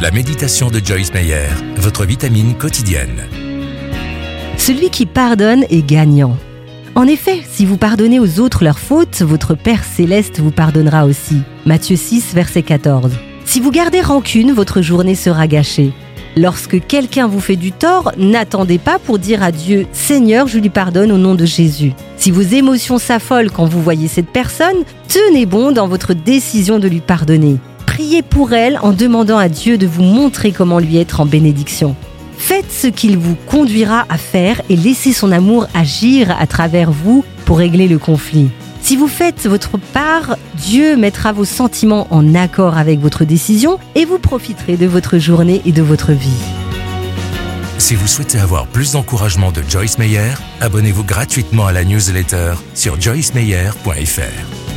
La méditation de Joyce Meyer, votre vitamine quotidienne. Celui qui pardonne est gagnant. En effet, si vous pardonnez aux autres leurs fautes, votre Père céleste vous pardonnera aussi. Matthieu 6, verset 14. Si vous gardez rancune, votre journée sera gâchée. Lorsque quelqu'un vous fait du tort, n'attendez pas pour dire à Dieu Seigneur, je lui pardonne au nom de Jésus. Si vos émotions s'affolent quand vous voyez cette personne, tenez bon dans votre décision de lui pardonner. Priez pour elle en demandant à Dieu de vous montrer comment lui être en bénédiction. Faites ce qu'il vous conduira à faire et laissez son amour agir à travers vous pour régler le conflit. Si vous faites votre part, Dieu mettra vos sentiments en accord avec votre décision et vous profiterez de votre journée et de votre vie. Si vous souhaitez avoir plus d'encouragement de Joyce Meyer, abonnez-vous gratuitement à la newsletter sur joycemeyer.fr.